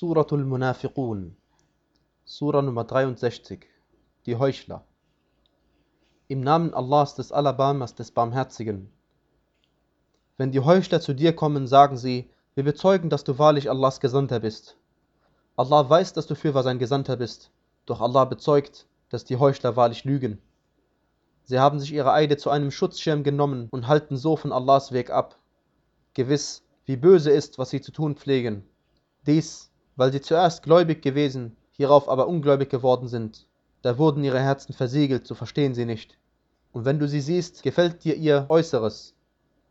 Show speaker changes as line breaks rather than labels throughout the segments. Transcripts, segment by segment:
Suratul Munafiqun, Sura Nummer 63, die Heuchler. Im Namen Allahs des Alabamas des Barmherzigen. Wenn die Heuchler zu dir kommen, sagen sie, wir bezeugen, dass du wahrlich Allahs Gesandter bist. Allah weiß, dass du fürwahr sein Gesandter bist, doch Allah bezeugt, dass die Heuchler wahrlich lügen. Sie haben sich ihre Eide zu einem Schutzschirm genommen und halten so von Allahs Weg ab. Gewiss, wie böse ist, was sie zu tun pflegen. Dies, weil sie zuerst gläubig gewesen, hierauf aber ungläubig geworden sind. Da wurden ihre Herzen versiegelt, so verstehen sie nicht. Und wenn du sie siehst, gefällt dir ihr Äußeres.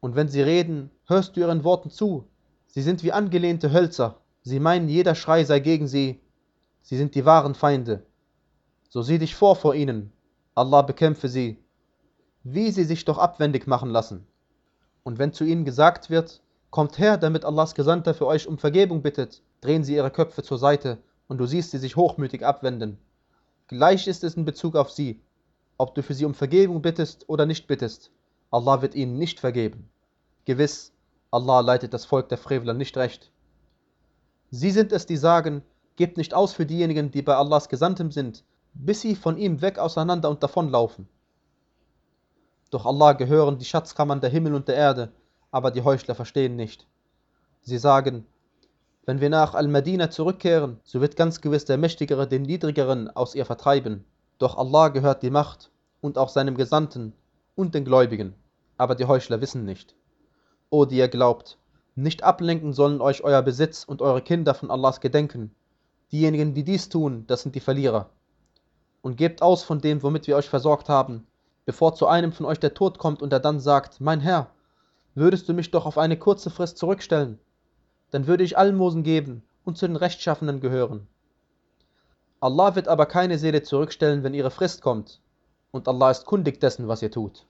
Und wenn sie reden, hörst du ihren Worten zu. Sie sind wie angelehnte Hölzer. Sie meinen, jeder Schrei sei gegen sie. Sie sind die wahren Feinde. So sieh dich vor vor ihnen. Allah bekämpfe sie. Wie sie sich doch abwendig machen lassen. Und wenn zu ihnen gesagt wird, kommt her, damit Allahs Gesandter für euch um Vergebung bittet, drehen sie ihre Köpfe zur Seite und du siehst sie sich hochmütig abwenden. Gleich ist es in Bezug auf sie, ob du für sie um Vergebung bittest oder nicht bittest. Allah wird ihnen nicht vergeben. Gewiss, Allah leitet das Volk der Frevler nicht recht. Sie sind es, die sagen, gebt nicht aus für diejenigen, die bei Allahs Gesandtem sind, bis sie von ihm weg auseinander und davonlaufen. Doch Allah gehören die Schatzkammern der Himmel und der Erde, aber die Heuchler verstehen nicht. Sie sagen, wenn wir nach Al-Madina zurückkehren, so wird ganz gewiss der Mächtigere den Niedrigeren aus ihr vertreiben. Doch Allah gehört die Macht und auch seinem Gesandten und den Gläubigen, aber die Heuchler wissen nicht. O die ihr glaubt, nicht ablenken sollen euch euer Besitz und eure Kinder von Allahs Gedenken. Diejenigen, die dies tun, das sind die Verlierer. Und gebt aus von dem, womit wir euch versorgt haben, bevor zu einem von euch der Tod kommt und er dann sagt, mein Herr, würdest du mich doch auf eine kurze Frist zurückstellen, dann würde ich Almosen geben und zu den Rechtschaffenen gehören. Allah wird aber keine Seele zurückstellen, wenn ihre Frist kommt, und Allah ist kundig dessen, was ihr tut.